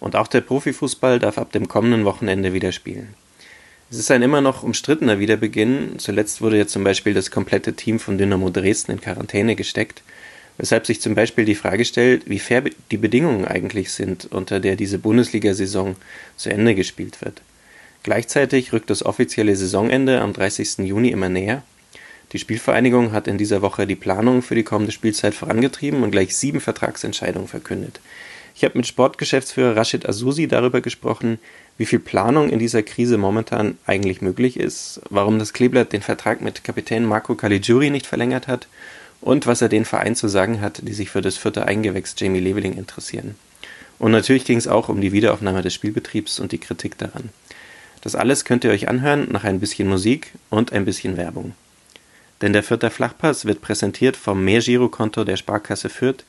Und auch der Profifußball darf ab dem kommenden Wochenende wieder spielen. Es ist ein immer noch umstrittener Wiederbeginn. Zuletzt wurde ja zum Beispiel das komplette Team von Dynamo Dresden in Quarantäne gesteckt, weshalb sich zum Beispiel die Frage stellt, wie fair die Bedingungen eigentlich sind, unter der diese Bundesliga-Saison zu Ende gespielt wird. Gleichzeitig rückt das offizielle Saisonende am 30. Juni immer näher. Die Spielvereinigung hat in dieser Woche die Planung für die kommende Spielzeit vorangetrieben und gleich sieben Vertragsentscheidungen verkündet. Ich habe mit Sportgeschäftsführer Rashid Azusi darüber gesprochen, wie viel Planung in dieser Krise momentan eigentlich möglich ist, warum das Kleeblatt den Vertrag mit Kapitän Marco Caligiuri nicht verlängert hat und was er den Verein zu sagen hat, die sich für das vierte Eingewächs Jamie Leveling interessieren. Und natürlich ging es auch um die Wiederaufnahme des Spielbetriebs und die Kritik daran. Das alles könnt ihr euch anhören nach ein bisschen Musik und ein bisschen Werbung. Denn der vierte Flachpass wird präsentiert vom Mehrgirokonto der Sparkasse Fürth,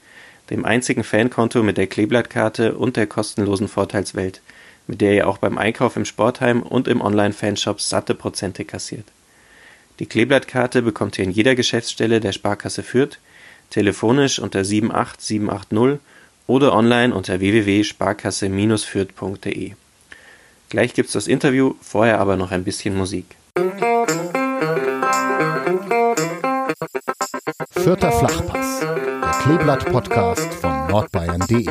dem einzigen Fankonto mit der Kleeblattkarte und der kostenlosen Vorteilswelt, mit der ihr auch beim Einkauf im Sportheim und im Online-Fanshop satte Prozente kassiert. Die Kleeblattkarte bekommt ihr in jeder Geschäftsstelle der Sparkasse Fürth, telefonisch unter 78780 oder online unter www.sparkasse-fürth.de. Gleich gibt's das Interview, vorher aber noch ein bisschen Musik. Vierter Flachpass, der Kleeblatt-Podcast von nordbayern.de.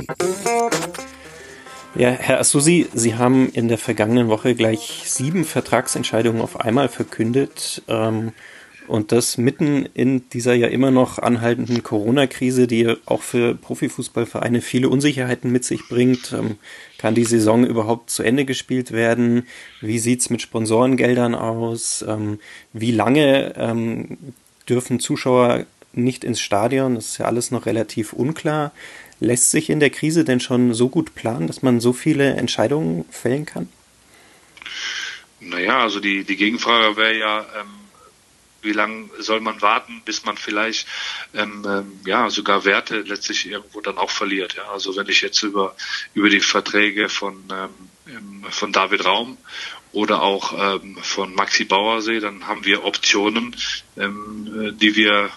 Ja, Herr Assusi, Sie haben in der vergangenen Woche gleich sieben Vertragsentscheidungen auf einmal verkündet. Ähm, und das mitten in dieser ja immer noch anhaltenden Corona-Krise, die auch für Profifußballvereine viele Unsicherheiten mit sich bringt. Ähm, kann die Saison überhaupt zu Ende gespielt werden? Wie sieht's mit Sponsorengeldern aus? Ähm, wie lange ähm, dürfen Zuschauer nicht ins Stadion. Das ist ja alles noch relativ unklar. Lässt sich in der Krise denn schon so gut planen, dass man so viele Entscheidungen fällen kann? Naja, also die, die Gegenfrage wäre ja, ähm, wie lange soll man warten, bis man vielleicht ähm, ähm, ja sogar Werte letztlich irgendwo dann auch verliert. Ja? Also wenn ich jetzt über über die Verträge von ähm, von David Raum oder auch ähm, von Maxi Bauer sehe, dann haben wir Optionen, ähm, die wir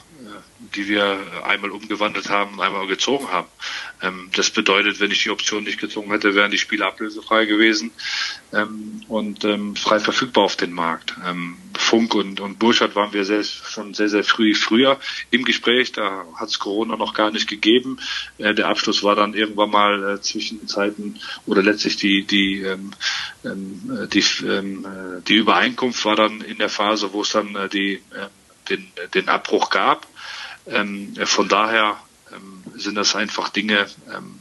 die wir einmal umgewandelt haben und einmal gezogen haben. Ähm, das bedeutet, wenn ich die Option nicht gezogen hätte, wären die Spiele ablösefrei gewesen ähm, und ähm, frei verfügbar auf den Markt. Funk und, und Burschard waren wir sehr, schon sehr, sehr früh früher im Gespräch. Da hat es Corona noch gar nicht gegeben. Äh, der Abschluss war dann irgendwann mal äh, zwischen Zeiten oder letztlich die, die, die, äh, die Übereinkunft war dann in der Phase, wo es dann äh, die, den, den Abbruch gab. Ähm, von daher ähm, sind das einfach Dinge, ähm,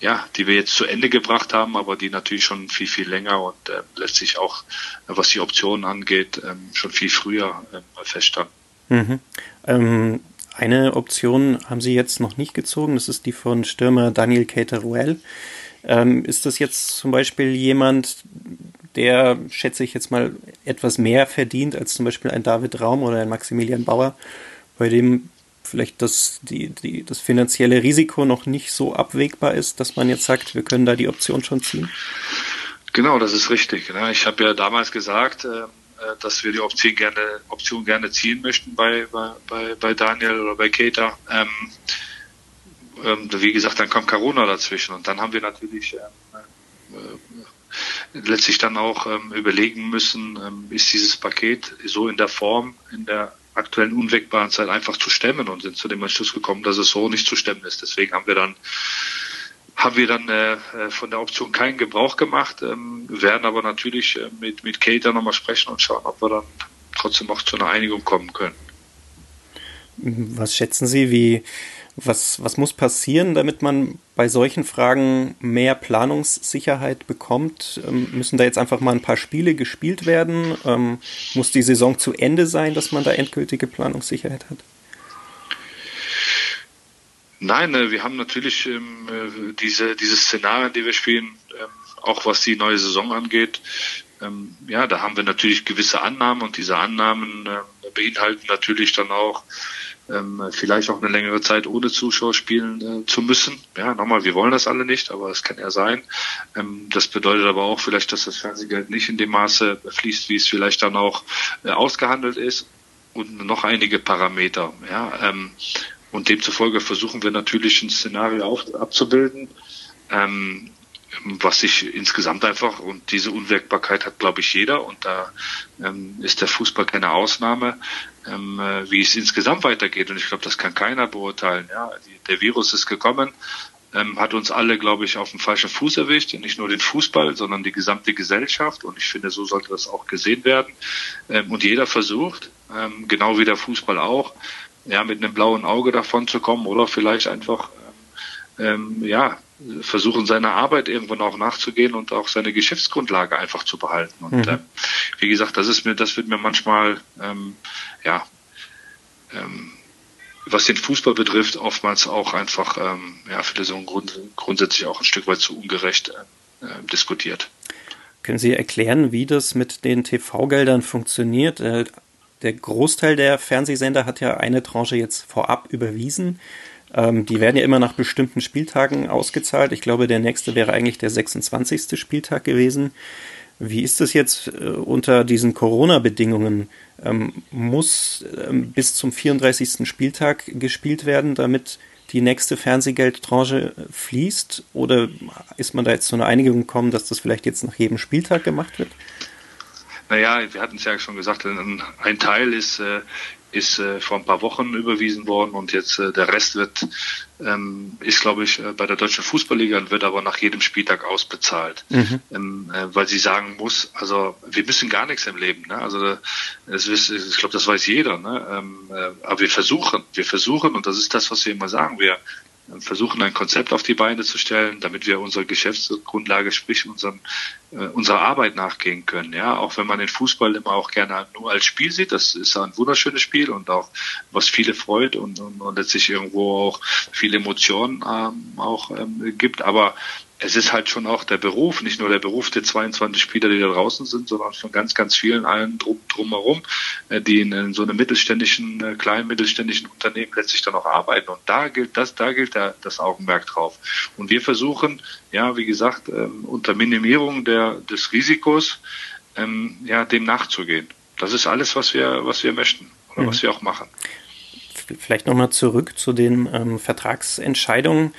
ja, die wir jetzt zu Ende gebracht haben, aber die natürlich schon viel, viel länger und äh, letztlich auch, was die Optionen angeht, ähm, schon viel früher äh, feststanden. Mhm. Ähm, eine Option haben Sie jetzt noch nicht gezogen, das ist die von Stürmer Daniel Cateruel. Ähm, ist das jetzt zum Beispiel jemand, der, schätze ich jetzt mal, etwas mehr verdient als zum Beispiel ein David Raum oder ein Maximilian Bauer, bei dem vielleicht das, die, die, das finanzielle Risiko noch nicht so abwägbar ist, dass man jetzt sagt, wir können da die Option schon ziehen? Genau, das ist richtig. Ich habe ja damals gesagt, äh, dass wir die Option gerne, Option gerne ziehen möchten bei, bei, bei Daniel oder bei Keita. Ähm, ähm, wie gesagt, dann kam Corona dazwischen und dann haben wir natürlich ähm, äh, letztlich dann auch überlegen müssen, ist dieses Paket so in der Form, in der aktuellen unwägbaren Zeit einfach zu stemmen und sind zu dem Entschluss gekommen, dass es so nicht zu stemmen ist. Deswegen haben wir dann haben wir dann äh, äh, von der Option keinen Gebrauch gemacht, ähm, werden aber natürlich äh, mit, mit Kate nochmal sprechen und schauen, ob wir dann trotzdem auch zu einer Einigung kommen können. Was schätzen Sie, wie, was, was muss passieren, damit man bei solchen Fragen mehr Planungssicherheit bekommt? Ähm, müssen da jetzt einfach mal ein paar Spiele gespielt werden? Ähm, muss die Saison zu Ende sein, dass man da endgültige Planungssicherheit hat? Nein, äh, wir haben natürlich ähm, äh, diese, diese Szenarien, die wir spielen, ähm, auch was die neue Saison angeht, ähm, ja, da haben wir natürlich gewisse Annahmen und diese Annahmen äh, beinhalten natürlich dann auch ähm, vielleicht auch eine längere Zeit ohne Zuschauer spielen äh, zu müssen. Ja, nochmal, wir wollen das alle nicht, aber es kann ja sein. Ähm, das bedeutet aber auch vielleicht, dass das Fernsehgeld nicht in dem Maße fließt, wie es vielleicht dann auch äh, ausgehandelt ist und noch einige Parameter. Ja, ähm, und demzufolge versuchen wir natürlich ein Szenario auf, abzubilden, ähm, was sich insgesamt einfach und diese Unwirkbarkeit hat, glaube ich, jeder und da ähm, ist der Fußball keine Ausnahme, ähm, äh, wie es insgesamt weitergeht. Und ich glaube, das kann keiner beurteilen. Ja, der Virus ist gekommen, ähm, hat uns alle, glaube ich, auf dem falschen Fuß erwischt, nicht nur den Fußball, sondern die gesamte Gesellschaft. Und ich finde, so sollte das auch gesehen werden. Ähm, und jeder versucht, ähm, genau wie der Fußball auch, ja, mit einem blauen Auge davon zu kommen oder vielleicht einfach ähm, ja, versuchen, seiner Arbeit irgendwann auch nachzugehen und auch seine Geschäftsgrundlage einfach zu behalten. Und mhm. äh, wie gesagt, das ist mir, das wird mir manchmal, ähm, ja, ähm, was den Fußball betrifft, oftmals auch einfach, ähm, ja, für so Grund, grundsätzlich auch ein Stück weit zu ungerecht äh, äh diskutiert. Können Sie erklären, wie das mit den TV-Geldern funktioniert? Äh, der Großteil der Fernsehsender hat ja eine Tranche jetzt vorab überwiesen. Ähm, die werden ja immer nach bestimmten Spieltagen ausgezahlt. Ich glaube, der nächste wäre eigentlich der 26. Spieltag gewesen. Wie ist es jetzt äh, unter diesen Corona-Bedingungen? Ähm, muss ähm, bis zum 34. Spieltag gespielt werden, damit die nächste Fernsehgeldtranche äh, fließt? Oder ist man da jetzt zu einer Einigung gekommen, dass das vielleicht jetzt nach jedem Spieltag gemacht wird? Naja, wir hatten es ja schon gesagt, ein, Teil ist, äh, ist äh, vor ein paar Wochen überwiesen worden und jetzt äh, der Rest wird ähm, ist glaube ich bei der deutschen Fußballliga und wird aber nach jedem Spieltag ausbezahlt, mhm. ähm, äh, weil sie sagen muss, also wir müssen gar nichts im Leben, ne? also das ist, ich glaube das weiß jeder, ne? ähm, äh, aber wir versuchen, wir versuchen und das ist das, was wir immer sagen, wir versuchen ein Konzept auf die Beine zu stellen, damit wir unsere Geschäftsgrundlage, sprich unseren, äh, unserer Arbeit nachgehen können. Ja, auch wenn man den Fußball immer auch gerne nur als Spiel sieht, das ist ein wunderschönes Spiel und auch was viele freut und, und, und letztlich irgendwo auch viele Emotionen ähm, auch ähm, gibt. Aber es ist halt schon auch der Beruf, nicht nur der Beruf der 22 Spieler, die da draußen sind, sondern von ganz, ganz vielen allen drum, drumherum, äh, die in, so einem mittelständischen, äh, kleinen mittelständischen Unternehmen letztlich dann auch arbeiten. Und da gilt das, da gilt der, das Augenmerk drauf. Und wir versuchen, ja, wie gesagt, ähm, unter Minimierung der, des Risikos, ähm, ja, dem nachzugehen. Das ist alles, was wir, was wir möchten oder mhm. was wir auch machen vielleicht nochmal zurück zu den ähm, Vertragsentscheidungen.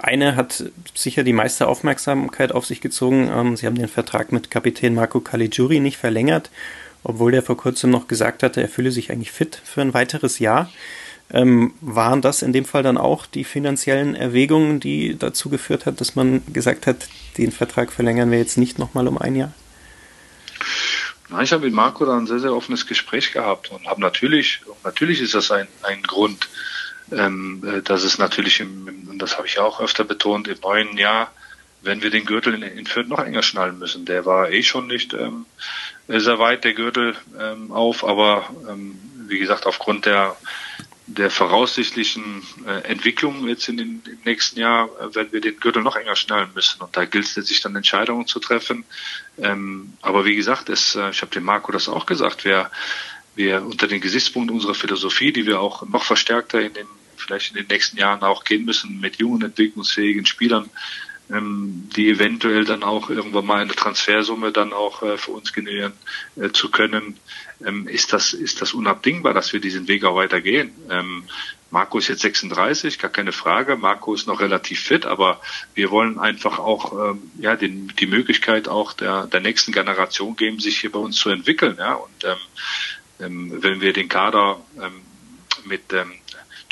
Eine hat sicher die meiste Aufmerksamkeit auf sich gezogen. Ähm, Sie haben den Vertrag mit Kapitän Marco Caligiuri nicht verlängert, obwohl der vor kurzem noch gesagt hatte, er fühle sich eigentlich fit für ein weiteres Jahr. Ähm, waren das in dem Fall dann auch die finanziellen Erwägungen, die dazu geführt hat, dass man gesagt hat, den Vertrag verlängern wir jetzt nicht nochmal um ein Jahr? Na, ich habe mit Marco da ein sehr, sehr offenes Gespräch gehabt und habe natürlich, natürlich ist das ein, ein Grund, ähm, äh, dass es natürlich, im, das habe ich auch öfter betont, im neuen Jahr, wenn wir den Gürtel in, in Fürth noch enger schnallen müssen. Der war eh schon nicht ähm, sehr weit, der Gürtel ähm, auf, aber ähm, wie gesagt, aufgrund der der voraussichtlichen äh, Entwicklung jetzt in den, im nächsten Jahr äh, werden wir den Gürtel noch enger schnallen müssen. Und da gilt es sich dann Entscheidungen zu treffen. Ähm, aber wie gesagt, es, äh, ich habe dem Marco das auch gesagt, wir, wir unter den Gesichtspunkten unserer Philosophie, die wir auch noch verstärkter in den, vielleicht in den nächsten Jahren auch gehen müssen, mit jungen, entwicklungsfähigen Spielern, ähm, die eventuell dann auch irgendwann mal eine Transfersumme dann auch äh, für uns generieren äh, zu können, ähm, ist das ist das unabdingbar, dass wir diesen Weg auch weitergehen. Ähm, Marco ist jetzt 36, gar keine Frage. Marco ist noch relativ fit, aber wir wollen einfach auch ähm, ja den, die Möglichkeit auch der der nächsten Generation geben, sich hier bei uns zu entwickeln. Ja und ähm, ähm, wenn wir den Kader ähm, mit ähm,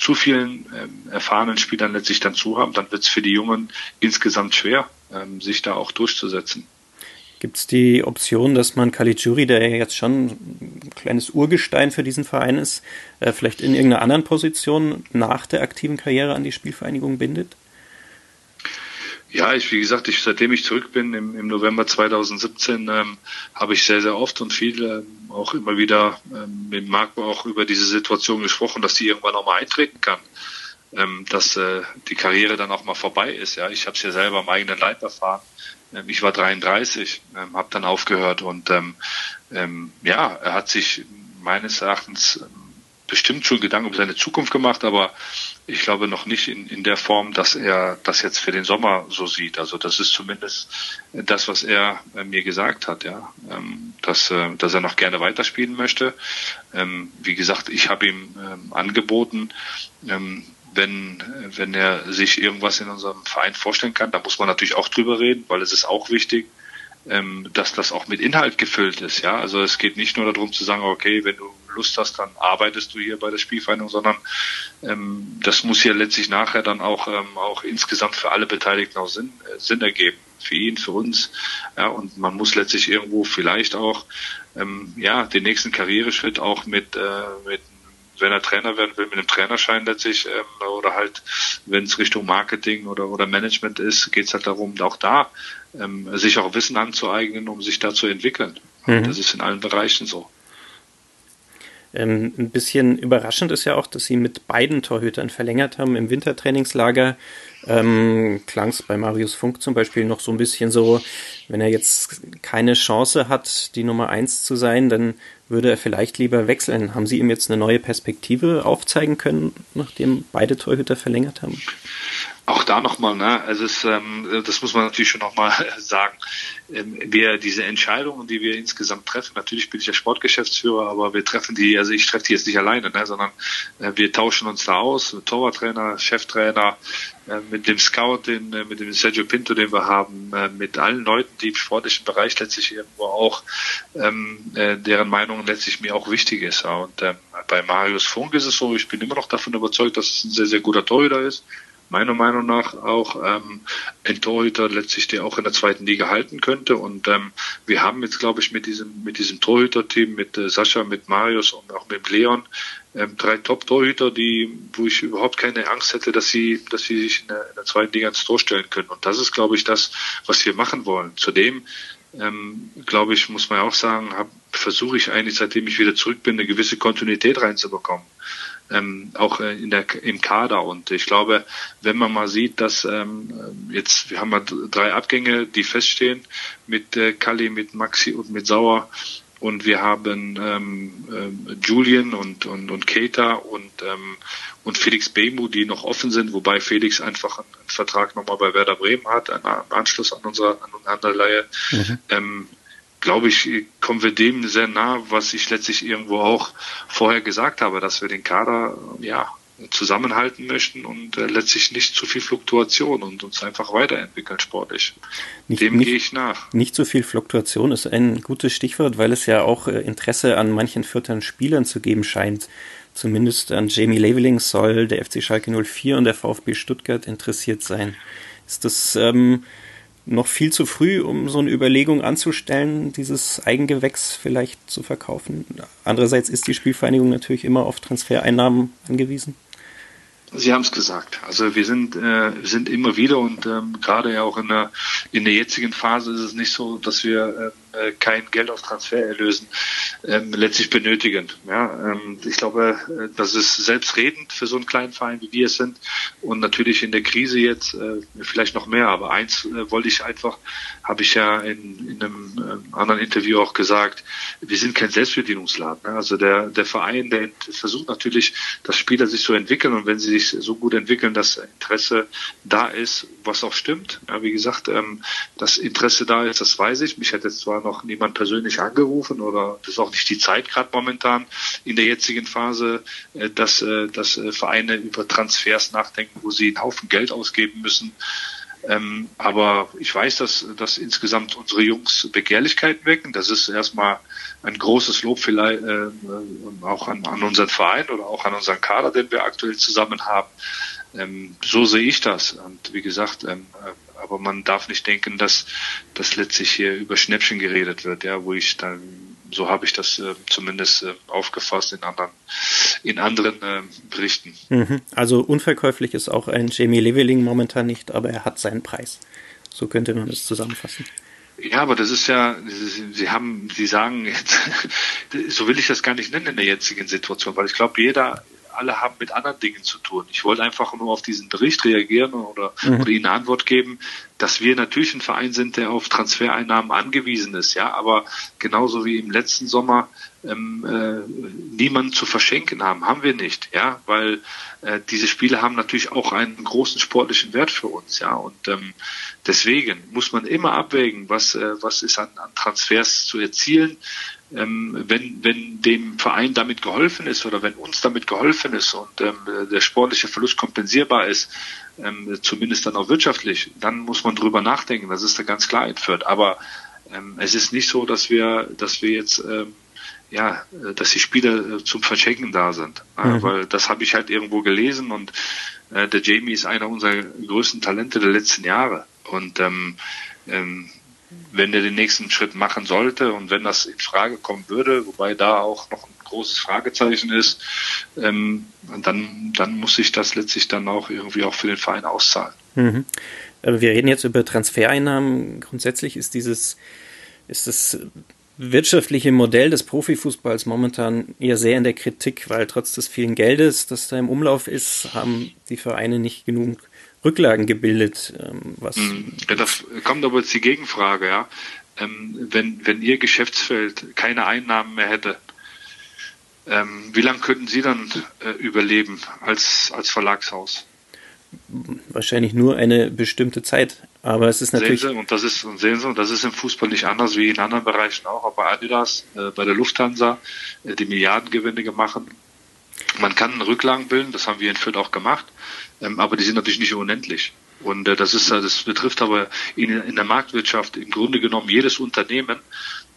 zu vielen ähm, erfahrenen Spielern letztlich dann zu haben, dann wird es für die Jungen insgesamt schwer, ähm, sich da auch durchzusetzen. Gibt es die Option, dass man Caligiuri, der ja jetzt schon ein kleines Urgestein für diesen Verein ist, äh, vielleicht in irgendeiner anderen Position nach der aktiven Karriere an die Spielvereinigung bindet? Ja, ich, wie gesagt, ich, seitdem ich zurück bin im, im November 2017, ähm, habe ich sehr, sehr oft und viel ähm, auch immer wieder ähm, mit Marco auch über diese Situation gesprochen, dass die irgendwann auch mal eintreten kann. Ähm, dass äh, die Karriere dann auch mal vorbei ist. Ja, ich habe es ja selber am eigenen Leib erfahren Ähm, ich war 33, ähm, habe dann aufgehört und ähm, ähm, ja, er hat sich meines Erachtens ähm, bestimmt schon Gedanken über seine Zukunft gemacht, aber ich glaube noch nicht in, in der Form, dass er das jetzt für den Sommer so sieht. Also das ist zumindest das, was er äh, mir gesagt hat, ja, ähm, dass, äh, dass er noch gerne weiterspielen möchte. Ähm, wie gesagt, ich habe ihm ähm, angeboten, wenn, wenn er sich irgendwas in unserem Verein vorstellen kann, da muss man natürlich auch drüber reden, weil es ist auch wichtig, dass das auch mit Inhalt gefüllt ist. Ja, also es geht nicht nur darum zu sagen, okay, wenn du Lust hast, dann arbeitest du hier bei der Spielvereinigung, sondern ähm, das muss hier letztlich nachher dann auch ähm, auch insgesamt für alle Beteiligten auch Sinn, äh, Sinn ergeben. Für ihn, für uns. Ja, und man muss letztlich irgendwo vielleicht auch ähm, ja den nächsten Karriereschritt auch mit äh, mit wenn er Trainer werden will, mit einem Trainerschein letztlich ähm, oder halt, wenn es Richtung Marketing oder, oder Management ist, geht es halt darum, auch da ähm, sich auch Wissen anzueignen, um sich da zu entwickeln. Mhm. Das ist in allen Bereichen so. Ähm, ein bisschen überraschend ist ja auch, dass sie mit beiden Torhütern verlängert haben. Im Wintertrainingslager ähm, klang es bei Marius Funk zum Beispiel noch so ein bisschen so, wenn er jetzt keine Chance hat, die Nummer eins zu sein, dann würde er vielleicht lieber wechseln. Haben Sie ihm jetzt eine neue Perspektive aufzeigen können, nachdem beide Torhüter verlängert haben? Auch da nochmal, ne? Also es, ähm, das muss man natürlich schon nochmal sagen. Ähm, wir diese Entscheidungen, die wir insgesamt treffen, natürlich bin ich ja Sportgeschäftsführer, aber wir treffen die, also ich treffe die jetzt nicht alleine, ne? sondern äh, wir tauschen uns da aus, Torwarttrainer, Cheftrainer, äh, mit dem Scout, den, äh, mit dem Sergio Pinto, den wir haben, äh, mit allen Leuten, die im sportlichen Bereich letztlich irgendwo auch, ähm, äh, deren Meinung letztlich mir auch wichtig ist. Ja. Und ähm, bei Marius Funk ist es so, ich bin immer noch davon überzeugt, dass es ein sehr, sehr guter Torhüter ist meiner Meinung nach auch ähm, ein Torhüter letztlich, der auch in der zweiten Liga halten könnte. Und ähm, wir haben jetzt, glaube ich, mit diesem mit diesem Torhüter-Team, mit äh, Sascha, mit Marius und auch mit Leon ähm, drei Top-Torhüter, die, wo ich überhaupt keine Angst hätte, dass sie, dass sie sich in der, in der zweiten Liga ins Tor stellen können. Und das ist, glaube ich, das, was wir machen wollen. Zudem ähm, glaube ich, muss man auch sagen, versuche ich eigentlich, seitdem ich wieder zurück bin, eine gewisse Kontinuität reinzubekommen ähm, auch äh, in der, im Kader. Und ich glaube, wenn man mal sieht, dass ähm, jetzt, wir haben mal drei Abgänge, die feststehen, mit äh, Kali, mit Maxi und mit Sauer. Und wir haben ähm, äh, Julian und, und, und Keita und, ähm, und Felix Bemu, die noch offen sind, wobei Felix einfach einen, einen Vertrag nochmal bei Werder Bremen hat, einen Anschluss an unsere an unsere Leihe. Mhm. Ähm, glaube ich, kommen wir dem sehr nah, was ich letztlich irgendwo auch vorher gesagt habe, dass wir den Kader ja zusammenhalten möchten und äh, letztlich nicht zu viel Fluktuation und uns einfach weiterentwickeln sportlich. Nicht, Dem gehe ich nach. Nicht zu viel Fluktuation ist ein gutes Stichwort, weil es ja auch äh, Interesse an manchen vierten Spielern zu geben scheint. Zumindest an Jamie Leveling soll der FC Schalke 04 und der VfB Stuttgart interessiert sein. Ist das ähm, noch viel zu früh, um so eine Überlegung anzustellen, dieses Eigengewächs vielleicht zu verkaufen. Andererseits ist die Spielvereinigung natürlich immer auf Transfereinnahmen angewiesen. Sie haben es gesagt. Also wir sind, äh, sind immer wieder und ähm, gerade ja auch in der, in der jetzigen Phase ist es nicht so, dass wir äh, kein Geld aus Transfererlösen ähm, letztlich benötigen. Ja, ähm, ich glaube, äh, das ist selbstredend für so einen kleinen Verein, wie wir es sind. Und natürlich in der Krise jetzt äh, vielleicht noch mehr. Aber eins äh, wollte ich einfach, habe ich ja in, in einem äh, anderen Interview auch gesagt, wir sind kein Selbstbedienungsladen. Ne? Also der, der Verein, der versucht natürlich, dass Spieler sich so entwickeln und wenn sie sich so gut entwickeln, dass Interesse da ist, was auch stimmt. Ja, wie gesagt, ähm, das Interesse da ist, das weiß ich. Mich hat jetzt zwar noch niemand persönlich angerufen oder das ist auch nicht die Zeit gerade momentan in der jetzigen Phase, äh, dass, äh, dass äh, Vereine über Transfers nachdenken, wo sie einen Haufen Geld ausgeben müssen. Ähm, aber ich weiß, dass, dass insgesamt unsere Jungs Begehrlichkeiten wecken. Das ist erstmal ein großes Lob vielleicht äh, auch an, an unseren Verein oder auch an unseren Kader, den wir aktuell zusammen haben. Ähm, so sehe ich das. Und wie gesagt, ähm, aber man darf nicht denken, dass das letztlich hier über Schnäppchen geredet wird, ja, wo ich dann so habe ich das äh, zumindest äh, aufgefasst in anderen in anderen äh, Berichten. Mhm. Also unverkäuflich ist auch ein Jamie Leveling momentan nicht, aber er hat seinen Preis. So könnte man es zusammenfassen. Ja, aber das ist ja, Sie haben, Sie sagen jetzt, so will ich das gar nicht nennen in der jetzigen Situation, weil ich glaube, jeder alle haben mit anderen Dingen zu tun. Ich wollte einfach nur auf diesen Bericht reagieren oder, mhm. oder Ihnen eine Antwort geben, dass wir natürlich ein Verein sind, der auf Transfereinnahmen angewiesen ist, ja, aber genauso wie im letzten Sommer ähm, äh, niemanden zu verschenken haben, haben wir nicht, ja, weil äh, diese Spiele haben natürlich auch einen großen sportlichen Wert für uns, ja, und ähm, deswegen muss man immer abwägen, was äh, was ist an, an Transfers zu erzielen, ähm, wenn wenn dem Verein damit geholfen ist oder wenn uns damit geholfen ist und ähm, der sportliche Verlust kompensierbar ist, ähm, zumindest dann auch wirtschaftlich, dann muss man drüber nachdenken. Das ist da ganz klar entführt. Aber ähm, es ist nicht so, dass wir, dass wir jetzt ähm, ja, dass die Spieler äh, zum Verschenken da sind. Mhm. Weil das habe ich halt irgendwo gelesen und äh, der Jamie ist einer unserer größten Talente der letzten Jahre. Und ähm, ähm, wenn er den nächsten Schritt machen sollte und wenn das in Frage kommen würde, wobei da auch noch ein großes Fragezeichen ist, ähm, dann, dann muss sich das letztlich dann auch irgendwie auch für den Verein auszahlen. Mhm. Wir reden jetzt über Transfereinnahmen. Grundsätzlich ist dieses, ist das wirtschaftliche Modell des Profifußballs momentan eher sehr in der Kritik, weil trotz des vielen Geldes, das da im Umlauf ist, haben die Vereine nicht genug Rücklagen gebildet. Ähm, was mhm. ja, das kommt aber jetzt die Gegenfrage, ja. Ähm, wenn, wenn Ihr Geschäftsfeld keine Einnahmen mehr hätte, ähm, wie lange könnten Sie dann äh, überleben als, als Verlagshaus? Wahrscheinlich nur eine bestimmte Zeit. Aber es ist natürlich. Sehen Sie, und das ist, und sehen Sie, und das ist im Fußball nicht anders wie in anderen Bereichen auch, bei Adidas, äh, bei der Lufthansa, äh, die Milliardengewinne machen. Man kann Rücklagen bilden, das haben wir in Fürth auch gemacht, ähm, aber die sind natürlich nicht unendlich. Und äh, das ist, das betrifft aber in, in der Marktwirtschaft im Grunde genommen jedes Unternehmen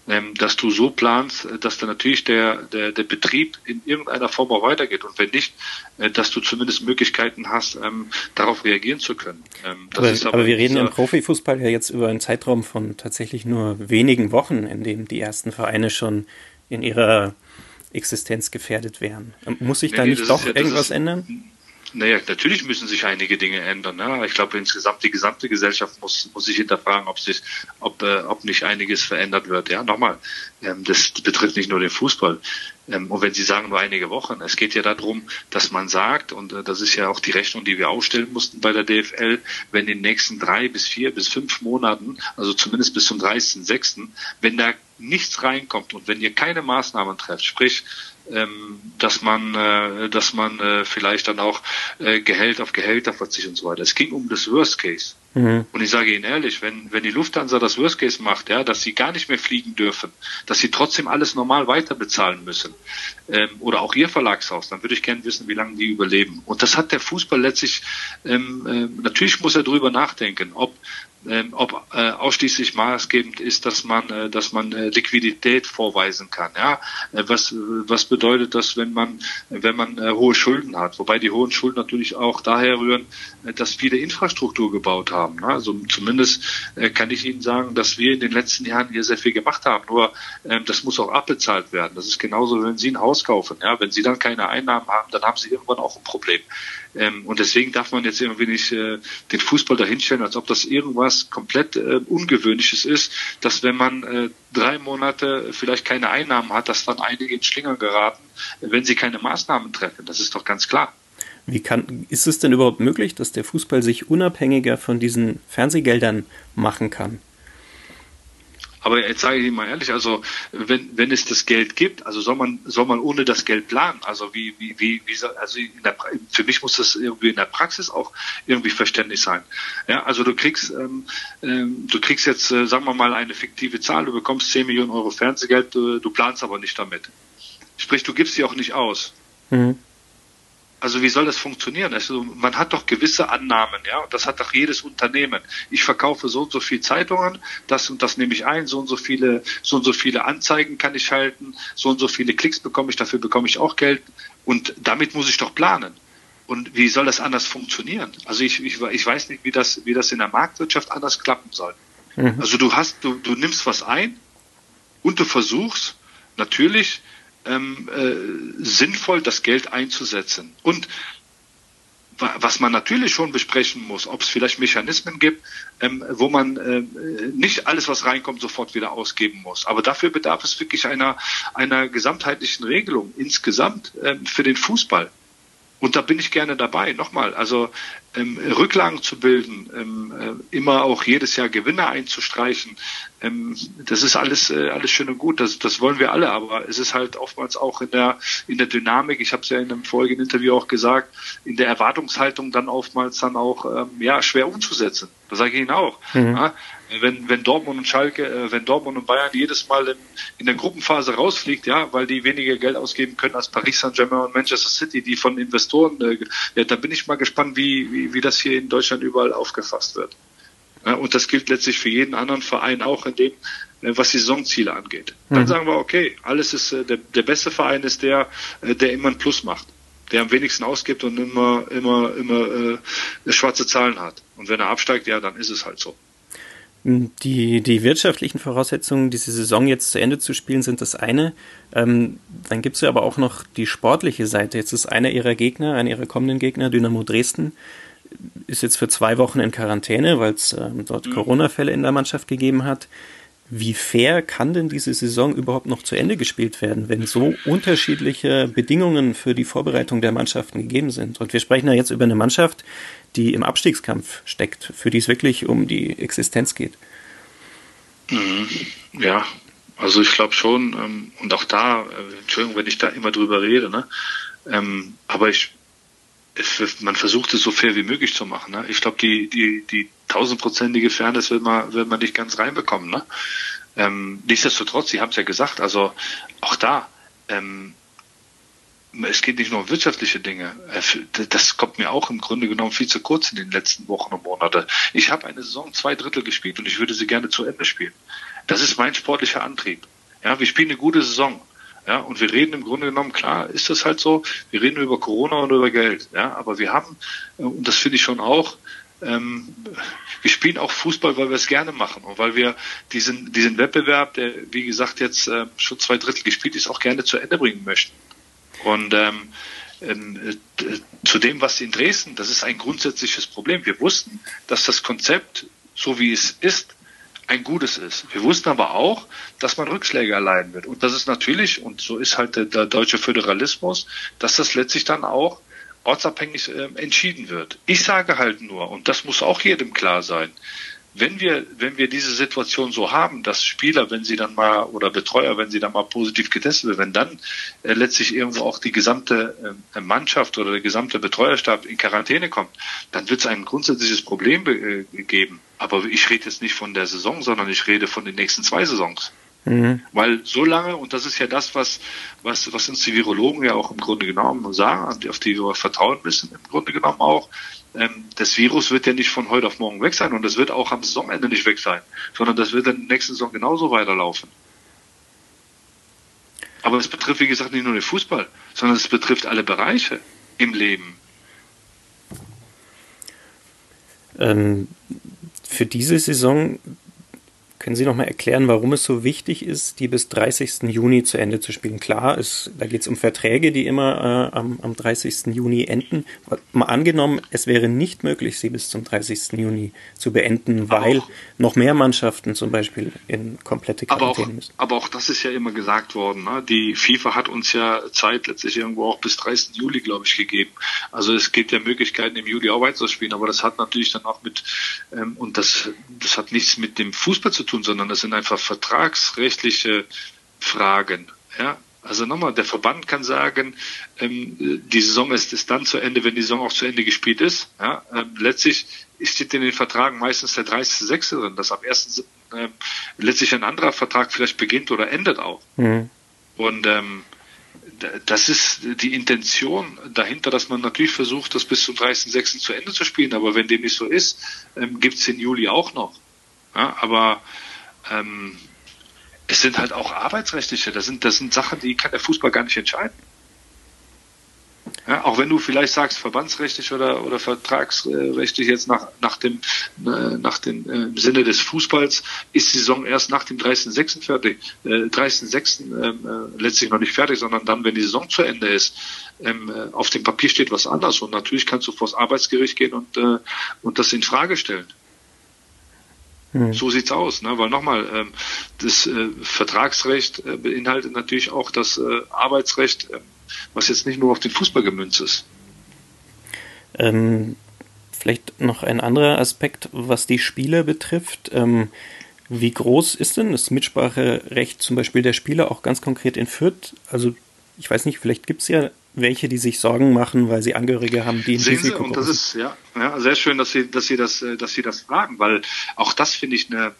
ähm, dass du so planst, äh, dass dann natürlich der, der, der Betrieb in irgendeiner Form auch weitergeht und wenn nicht, äh, dass du zumindest Möglichkeiten hast, ähm, darauf reagieren zu können. Ähm, aber, aber, aber, wir reden im Profifußball ja jetzt über einen Zeitraum von tatsächlich nur wenigen Wochen, in dem die ersten Vereine schon in ihrer Existenz gefährdet wären. Muss sich nee, da nicht doch ja, irgendwas ist, ändern? Naja, natürlich müssen sich einige Dinge ändern. Ne? Ich glaube, insgesamt die gesamte Gesellschaft muss, muss sich hinterfragen, ob sich, ob, äh, ob nicht einiges verändert wird. Ja, nochmal, ähm, das betrifft nicht nur den Fußball. Ähm, und wenn Sie sagen nur einige Wochen, es geht ja darum, dass man sagt, und äh, das ist ja auch die Rechnung, die wir aufstellen mussten bei der DFL, wenn in den nächsten drei bis vier bis fünf Monaten, also zumindest bis zum 30.06., wenn da nichts reinkommt und wenn ihr keine Maßnahmen trefft, sprich dass man, äh, dass man äh, vielleicht dann auch äh, Gehalt auf Gehälter verzichtet und so weiter. Es ging um das Worst Case. Mhm. Und ich sage Ihnen ehrlich, wenn, wenn die Lufthansa das Worst Case macht, ja, dass sie gar nicht mehr fliegen dürfen, dass sie trotzdem alles normal weiter bezahlen müssen, ähm, oder auch Ihr Verlagshaus, dann würde ich gerne wissen, wie lange die überleben. Und das hat der Fußball letztlich, ähm, äh, natürlich muss er drüber nachdenken, ob ähm, ob äh, ausschließlich maßgebend ist, dass man, äh, dass man äh, Liquidität vorweisen kann. Ja, äh, was was bedeutet das, wenn man wenn man äh, hohe Schulden hat? Wobei die hohen Schulden natürlich auch daher rühren, äh, dass viele Infrastruktur gebaut haben. Ne? Also zumindest äh, kann ich Ihnen sagen, dass wir in den letzten Jahren hier sehr viel gemacht haben. Nur äh, das muss auch abbezahlt werden. Das ist genauso, wenn Sie ein Haus kaufen. Ja, wenn Sie dann keine Einnahmen haben, dann haben Sie irgendwann auch ein Problem. Ähm, und deswegen darf man jetzt irgendwie nicht äh, den Fußball dahinstellen, als ob das irgendwas komplett äh, Ungewöhnliches ist, dass wenn man äh, drei Monate vielleicht keine Einnahmen hat, dass dann einige in Schlingern geraten, wenn sie keine Maßnahmen treffen. Das ist doch ganz klar. Wie kann, ist es denn überhaupt möglich, dass der Fußball sich unabhängiger von diesen Fernsehgeldern machen kann? Aber jetzt sage ich Ihnen mal ehrlich, also wenn, wenn es das Geld gibt, also soll man, soll man ohne das Geld planen? Also wie, wie, wie, wie also der, für mich muss das irgendwie in der Praxis auch irgendwie verständlich sein. Ja, also du kriegst, ähm, ähm, du kriegst jetzt, äh, sagen wir mal, eine fiktive Zahl, du bekommst 10 Millionen Euro Fernsehgeld, du, du planst aber nicht damit. Sprich, du gibst sie auch nicht aus. Mhm. Also wie soll das funktionieren? Also man hat doch gewisse Annahmen, ja, und das hat doch jedes Unternehmen. Ich verkaufe so und so viele Zeitungen, das und das nehme ich ein, so und so viele, so und so viele Anzeigen kann ich halten, so und so viele Klicks bekomme ich, dafür bekomme ich auch Geld und damit muss ich doch planen. Und wie soll das anders funktionieren? Also ich, ich, ich weiß nicht, wie das, wie das in der Marktwirtschaft anders klappen soll. Mhm. Also du hast, du, du nimmst was ein und du versuchst natürlich ähm, äh, sinnvoll, das Geld einzusetzen. Und was man natürlich schon besprechen muss, ob es vielleicht Mechanismen gibt, ähm, wo man äh, nicht alles, was reinkommt, sofort wieder ausgeben muss. Aber dafür bedarf es wirklich einer, einer gesamtheitlichen Regelung insgesamt ähm, für den Fußball. und da bin ich gerne dabei. Nochmal, also ähm, Rücklagen zu bilden, ähm, äh, immer auch jedes Jahr Gewinner einzustreichen, ähm, das ist alles äh, alles schön und gut. Das, das wollen wir alle, aber es ist halt oftmals auch in der in der Dynamik. Ich habe es ja in einem vorigen Interview auch gesagt, in der Erwartungshaltung dann oftmals dann auch ähm, ja schwer umzusetzen. Das sage ich Ihnen auch. Mhm. Ja, wenn, wenn Dortmund und Schalke, äh, wenn Dortmund und Bayern jedes Mal in, in der Gruppenphase rausfliegt, ja, weil die weniger Geld ausgeben können als Paris Saint-Germain und Manchester City, die von Investoren, äh, ja, da bin ich mal gespannt, wie, wie, wie das hier in Deutschland überall aufgefasst wird. Ja, und das gilt letztlich für jeden anderen Verein auch in dem, äh, was die Saisonziele angeht. Dann mhm. sagen wir, okay, alles ist, äh, der, der beste Verein ist der, äh, der immer ein Plus macht der am wenigsten ausgibt und immer immer immer äh, schwarze Zahlen hat. Und wenn er absteigt, ja, dann ist es halt so. Die, die wirtschaftlichen Voraussetzungen, diese Saison jetzt zu Ende zu spielen, sind das eine. Ähm, dann gibt es ja aber auch noch die sportliche Seite. Jetzt ist einer ihrer Gegner, einer ihrer kommenden Gegner, Dynamo Dresden, ist jetzt für zwei Wochen in Quarantäne, weil es ähm, dort mhm. Corona-Fälle in der Mannschaft gegeben hat. Wie fair kann denn diese Saison überhaupt noch zu Ende gespielt werden, wenn so unterschiedliche Bedingungen für die Vorbereitung der Mannschaften gegeben sind? Und wir sprechen ja jetzt über eine Mannschaft, die im Abstiegskampf steckt, für die es wirklich um die Existenz geht. Mhm. Ja, also ich glaube schon, ähm, und auch da, äh, Entschuldigung, wenn ich da immer drüber rede, ne? Ähm, aber ich, es, man versucht es so fair wie möglich zu machen. Ne? Ich glaube, die, die, die tausendprozentige Fairness wird man, wird man nicht ganz reinbekommen. Ne? Ähm, nichtsdestotrotz, Sie haben es ja gesagt, also auch da, ähm, es geht nicht nur um wirtschaftliche Dinge. Äh, das kommt mir auch im Grunde genommen viel zu kurz in den letzten Wochen und Monaten. Ich habe eine Saison zwei Drittel gespielt und ich würde sie gerne zu Ende spielen. Das ist mein sportlicher Antrieb. Ja, wir spielen eine gute Saison. Ja, und wir reden im Grunde genommen, klar, ist das halt so, wir reden über Corona und über Geld. Ja, aber wir haben, äh, und das finde ich schon auch, ähm, wir spielen auch Fußball, weil wir es gerne machen und weil wir diesen, diesen Wettbewerb, der wie gesagt jetzt äh, schon zwei Drittel gespielt ist, auch gerne zu Ende bringen möchten. Und ähm, äh, zu dem, was in Dresden, das ist ein grundsätzliches Problem. Wir wussten, dass das Konzept, so wie es ist, ein gutes ist. Wir wussten aber auch, dass man Rückschläge erleiden wird. Und das ist natürlich, und so ist halt der, der deutsche Föderalismus, dass das letztlich dann auch ortsabhängig äh, entschieden wird. Ich sage halt nur, und das muss auch jedem klar sein, wenn wir, wenn wir diese Situation so haben, dass Spieler, wenn sie dann mal, oder Betreuer, wenn sie dann mal positiv getestet werden, wenn dann äh, letztlich irgendwo auch die gesamte äh, Mannschaft oder der gesamte Betreuerstab in Quarantäne kommt, dann wird es ein grundsätzliches Problem äh, geben. Aber ich rede jetzt nicht von der Saison, sondern ich rede von den nächsten zwei Saisons. Mhm. Weil so lange, und das ist ja das, was, was, was uns die Virologen ja auch im Grunde genommen sagen, auf die wir vertrauen müssen, im Grunde genommen auch, ähm, das Virus wird ja nicht von heute auf morgen weg sein und das wird auch am Saisonende nicht weg sein, sondern das wird dann nächste Saison genauso weiterlaufen. Aber es betrifft, wie gesagt, nicht nur den Fußball, sondern es betrifft alle Bereiche im Leben. Ähm, für diese Saison können Sie noch mal erklären, warum es so wichtig ist, die bis 30. Juni zu Ende zu spielen? Klar, es, da geht es um Verträge, die immer äh, am, am 30. Juni enden. Mal angenommen, es wäre nicht möglich, sie bis zum 30. Juni zu beenden, weil auch, noch mehr Mannschaften zum Beispiel in komplette Quarantäne müssen. Aber auch das ist ja immer gesagt worden. Ne? Die FIFA hat uns ja Zeit letztlich irgendwo auch bis 30. Juli, glaube ich, gegeben. Also es gibt ja Möglichkeiten, im Juli auch weiterzuspielen, aber das hat natürlich dann auch mit, ähm, und das, das hat nichts mit dem Fußball zu tun, sondern das sind einfach vertragsrechtliche Fragen. Ja, also nochmal, der Verband kann sagen, ähm, die Saison ist, ist dann zu Ende, wenn die Saison auch zu Ende gespielt ist. Ja, ähm, letztlich steht in den Vertragen meistens der 30.06. drin, dass am 1. Ähm, letztlich ein anderer Vertrag vielleicht beginnt oder endet auch. Mhm. Und ähm, das ist die Intention dahinter, dass man natürlich versucht, das bis zum 30.06. zu Ende zu spielen. Aber wenn dem nicht so ist, ähm, gibt es den Juli auch noch. Ja, aber ähm, es sind halt auch arbeitsrechtliche, das sind, das sind Sachen, die kann der Fußball gar nicht entscheiden. Ja, auch wenn du vielleicht sagst, verbandsrechtlich oder, oder vertragsrechtlich jetzt nach, nach dem, äh, nach dem äh, Sinne des Fußballs ist die Saison erst nach dem 30.06. fertig, äh, 30.06. Ähm, äh, letztlich noch nicht fertig, sondern dann, wenn die Saison zu Ende ist. Ähm, äh, auf dem Papier steht was anderes und natürlich kannst du vors Arbeitsgericht gehen und, äh, und das in Frage stellen. Mhm. So sieht's aus, ne? weil nochmal, ähm, das äh, Vertragsrecht äh, beinhaltet natürlich auch das äh, Arbeitsrecht, äh, was jetzt nicht nur auf den Fußball gemünzt ist. Ähm, vielleicht noch ein anderer Aspekt, was die Spieler betrifft. Ähm, wie groß ist denn das Mitspracherecht zum Beispiel der Spieler auch ganz konkret in Fürth? Also ich weiß nicht, vielleicht gibt es ja welche, die sich Sorgen machen, weil sie Angehörige haben, die in Sehen Risiko Sie, und das ist ja, ja sehr schön, dass Sie, dass Sie das, äh, dass Sie das fragen, weil auch das finde ich eine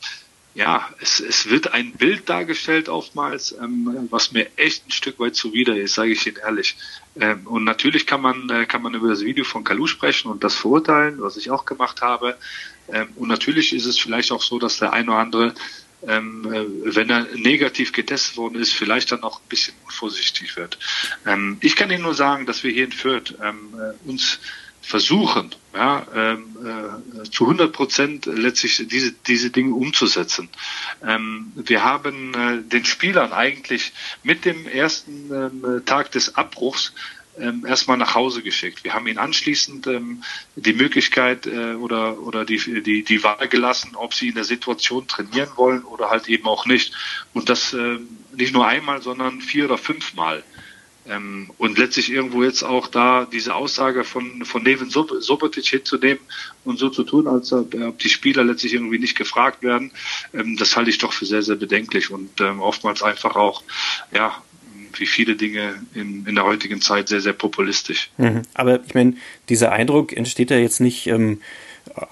ja, es, es wird ein Bild dargestellt oftmals, ähm, was mir echt ein Stück weit zuwider ist, sage ich Ihnen ehrlich. Ähm, und natürlich kann man, äh, kann man über das Video von Kalu sprechen und das verurteilen, was ich auch gemacht habe. Ähm, und natürlich ist es vielleicht auch so, dass der ein oder andere, ähm, äh, wenn er negativ getestet worden ist, vielleicht dann auch ein bisschen unvorsichtig wird. Ähm, ich kann Ihnen nur sagen, dass wir hier in Fürth ähm, äh, uns versuchen, ja, ähm, äh, zu 100 Prozent letztlich diese, diese Dinge umzusetzen. Ähm, wir haben äh, den Spielern eigentlich mit dem ersten ähm, Tag des Abbruchs ähm, erstmal nach Hause geschickt. Wir haben ihnen anschließend ähm, die Möglichkeit äh, oder, oder die, die, die Wahl gelassen, ob sie in der Situation trainieren wollen oder halt eben auch nicht. Und das äh, nicht nur einmal, sondern vier oder fünfmal. Ähm, und letztlich irgendwo jetzt auch da diese Aussage von, von Neven Sobotic hinzunehmen und so zu tun, als ob, ob die Spieler letztlich irgendwie nicht gefragt werden, ähm, das halte ich doch für sehr, sehr bedenklich und ähm, oftmals einfach auch, ja, wie viele Dinge in, in der heutigen Zeit sehr, sehr populistisch. Mhm. Aber ich meine, dieser Eindruck entsteht ja jetzt nicht ähm,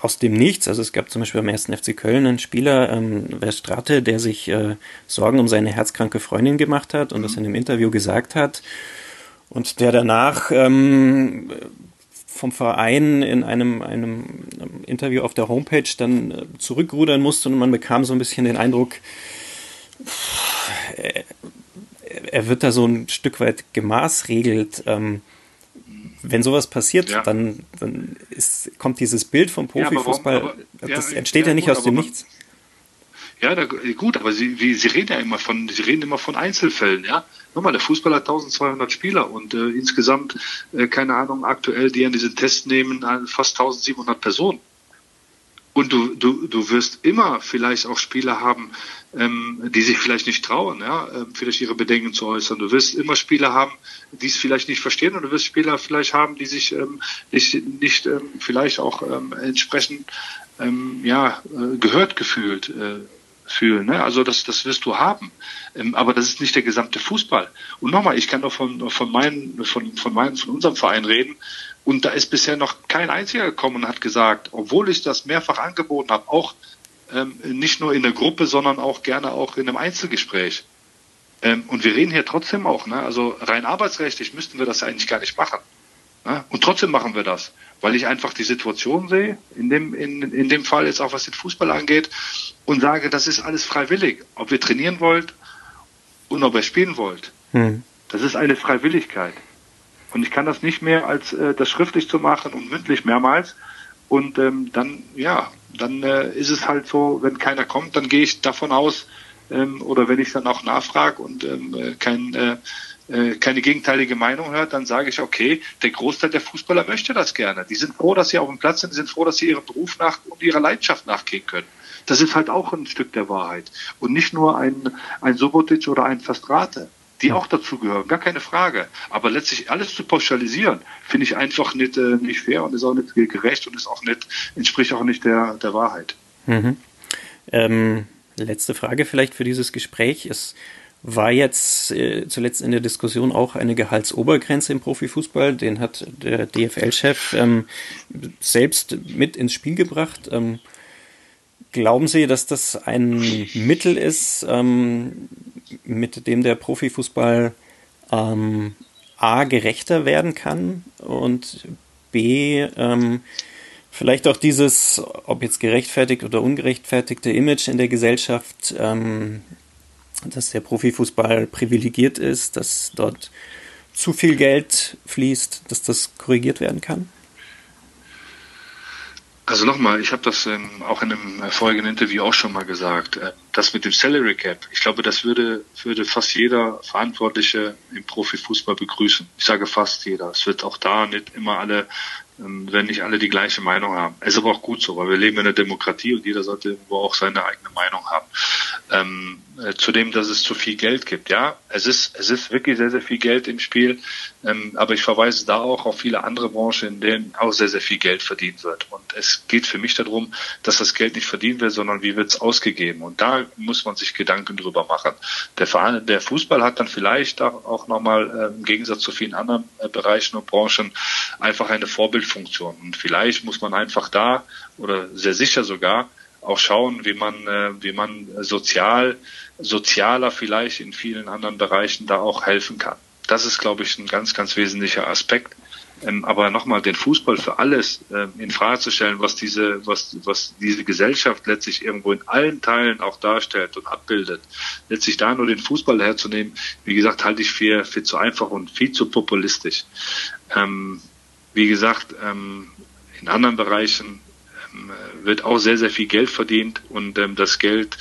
aus dem Nichts. Also es gab zum Beispiel beim ersten FC Köln einen Spieler, ähm, Verstrate, der sich äh, Sorgen um seine herzkranke Freundin gemacht hat und mhm. das in einem Interview gesagt hat. Und der danach ähm, vom Verein in einem, einem Interview auf der Homepage dann äh, zurückrudern musste und man bekam so ein bisschen den Eindruck, er wird da so ein Stück weit gemaßregelt. Ähm, wenn sowas passiert, ja. dann, dann ist, kommt dieses Bild vom Profifußball, ja, aber, aber, das ja, entsteht ja, nicht gut, aus dem Nichts. Ja, da, gut, aber Sie, wie, Sie reden ja immer von, Sie reden immer von Einzelfällen, ja. Nochmal, der Fußball hat 1200 Spieler und äh, insgesamt, äh, keine Ahnung, aktuell, die an diesen Test nehmen, äh, fast 1700 Personen. Und du, du, du wirst immer vielleicht auch Spieler haben, ähm, die sich vielleicht nicht trauen, ja, äh, vielleicht ihre Bedenken zu äußern. Du wirst immer Spieler haben, die es vielleicht nicht verstehen und du wirst Spieler vielleicht haben, die sich ähm, nicht, nicht ähm, vielleicht auch ähm, entsprechend ähm, ja, äh, gehört gefühlt äh, fühlen. Ne? Also das, das wirst du haben. Ähm, aber das ist nicht der gesamte Fußball. Und nochmal, ich kann doch von, von, meinen, von, von, meinen, von unserem Verein reden. Und da ist bisher noch kein einziger gekommen und hat gesagt, obwohl ich das mehrfach angeboten habe, auch ähm, nicht nur in der Gruppe, sondern auch gerne auch in einem Einzelgespräch. Ähm, und wir reden hier trotzdem auch, ne? also rein arbeitsrechtlich müssten wir das eigentlich gar nicht machen. Ne? Und trotzdem machen wir das, weil ich einfach die Situation sehe, in dem, in, in dem Fall jetzt auch was den Fußball angeht, und sage, das ist alles freiwillig. Ob ihr trainieren wollt und ob ihr spielen wollt. Hm. Das ist eine Freiwilligkeit. Und ich kann das nicht mehr als äh, das schriftlich zu machen und mündlich mehrmals. Und ähm, dann, ja, dann äh, ist es halt so, wenn keiner kommt, dann gehe ich davon aus, ähm, oder wenn ich dann auch nachfrage und ähm, äh, kein, äh, äh, keine gegenteilige Meinung hört, dann sage ich, okay, der Großteil der Fußballer möchte das gerne. Die sind froh, dass sie auf dem Platz sind, die sind froh, dass sie ihrem Beruf nach und ihrer Leidenschaft nachgehen können. Das ist halt auch ein Stück der Wahrheit. Und nicht nur ein, ein Sobotic oder ein Fastrate die auch dazu gehören, gar keine Frage. Aber letztlich alles zu pauschalisieren, finde ich einfach nicht, äh, nicht fair und ist auch nicht gerecht und ist auch nicht, entspricht auch nicht der, der Wahrheit. Mhm. Ähm, letzte Frage vielleicht für dieses Gespräch. Es war jetzt äh, zuletzt in der Diskussion auch eine Gehaltsobergrenze im Profifußball. Den hat der DFL-Chef ähm, selbst mit ins Spiel gebracht. Ähm, Glauben Sie, dass das ein Mittel ist, ähm, mit dem der Profifußball ähm, A gerechter werden kann und B ähm, vielleicht auch dieses, ob jetzt gerechtfertigt oder ungerechtfertigte Image in der Gesellschaft, ähm, dass der Profifußball privilegiert ist, dass dort zu viel Geld fließt, dass das korrigiert werden kann? Also nochmal, ich habe das ähm, auch in einem vorigen Interview auch schon mal gesagt. Äh, das mit dem Salary Cap, ich glaube, das würde, würde fast jeder Verantwortliche im Profifußball begrüßen. Ich sage fast jeder. Es wird auch da nicht immer alle, ähm, wenn nicht alle die gleiche Meinung haben. Es ist aber auch gut so, weil wir leben in einer Demokratie und jeder sollte irgendwo auch seine eigene Meinung haben. ähm, äh, zu dem, dass es zu viel Geld gibt. Ja, es ist, es ist wirklich sehr, sehr viel Geld im Spiel. Ähm, aber ich verweise da auch auf viele andere Branchen, in denen auch sehr, sehr viel Geld verdient wird. Und es geht für mich darum, dass das Geld nicht verdient wird, sondern wie wird es ausgegeben. Und da muss man sich Gedanken drüber machen. Der Verein, der Fußball hat dann vielleicht auch nochmal äh, im Gegensatz zu vielen anderen äh, Bereichen und Branchen einfach eine Vorbildfunktion. Und vielleicht muss man einfach da oder sehr sicher sogar auch schauen, wie man, äh, wie man sozial, sozialer vielleicht in vielen anderen Bereichen da auch helfen kann. Das ist, glaube ich, ein ganz, ganz wesentlicher Aspekt. Ähm, aber nochmal den Fußball für alles ähm, in Frage zu stellen, was diese, was, was diese Gesellschaft letztlich irgendwo in allen Teilen auch darstellt und abbildet, letztlich da nur den Fußball herzunehmen, wie gesagt, halte ich für, für zu einfach und viel zu populistisch. Ähm, wie gesagt, ähm, in anderen Bereichen ähm, wird auch sehr, sehr viel Geld verdient und ähm, das Geld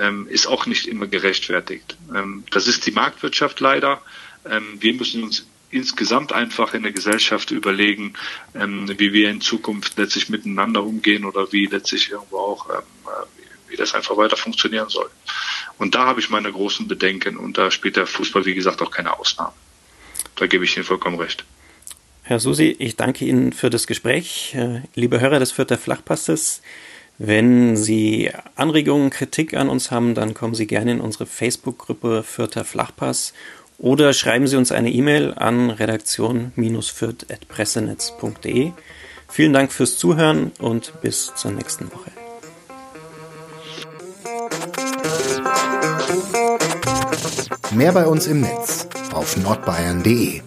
ähm, ist auch nicht immer gerechtfertigt. Ähm, das ist die Marktwirtschaft leider. Ähm, wir müssen uns insgesamt einfach in der Gesellschaft überlegen, ähm, wie wir in Zukunft letztlich miteinander umgehen oder wie letztlich irgendwo auch, ähm, äh, wie das einfach weiter funktionieren soll. Und da habe ich meine großen Bedenken und da spielt der Fußball, wie gesagt, auch keine Ausnahme. Da gebe ich Ihnen vollkommen recht. Herr Susi, ich danke Ihnen für das Gespräch. Äh, liebe Hörer des Vierter Flachpasses, wenn Sie Anregungen, Kritik an uns haben, dann kommen Sie gerne in unsere Facebook-Gruppe Vierter Flachpass oder schreiben Sie uns eine E-Mail an redaktion-fürth.pressenetz.de. Vielen Dank fürs Zuhören und bis zur nächsten Woche. Mehr bei uns im Netz auf nordbayern.de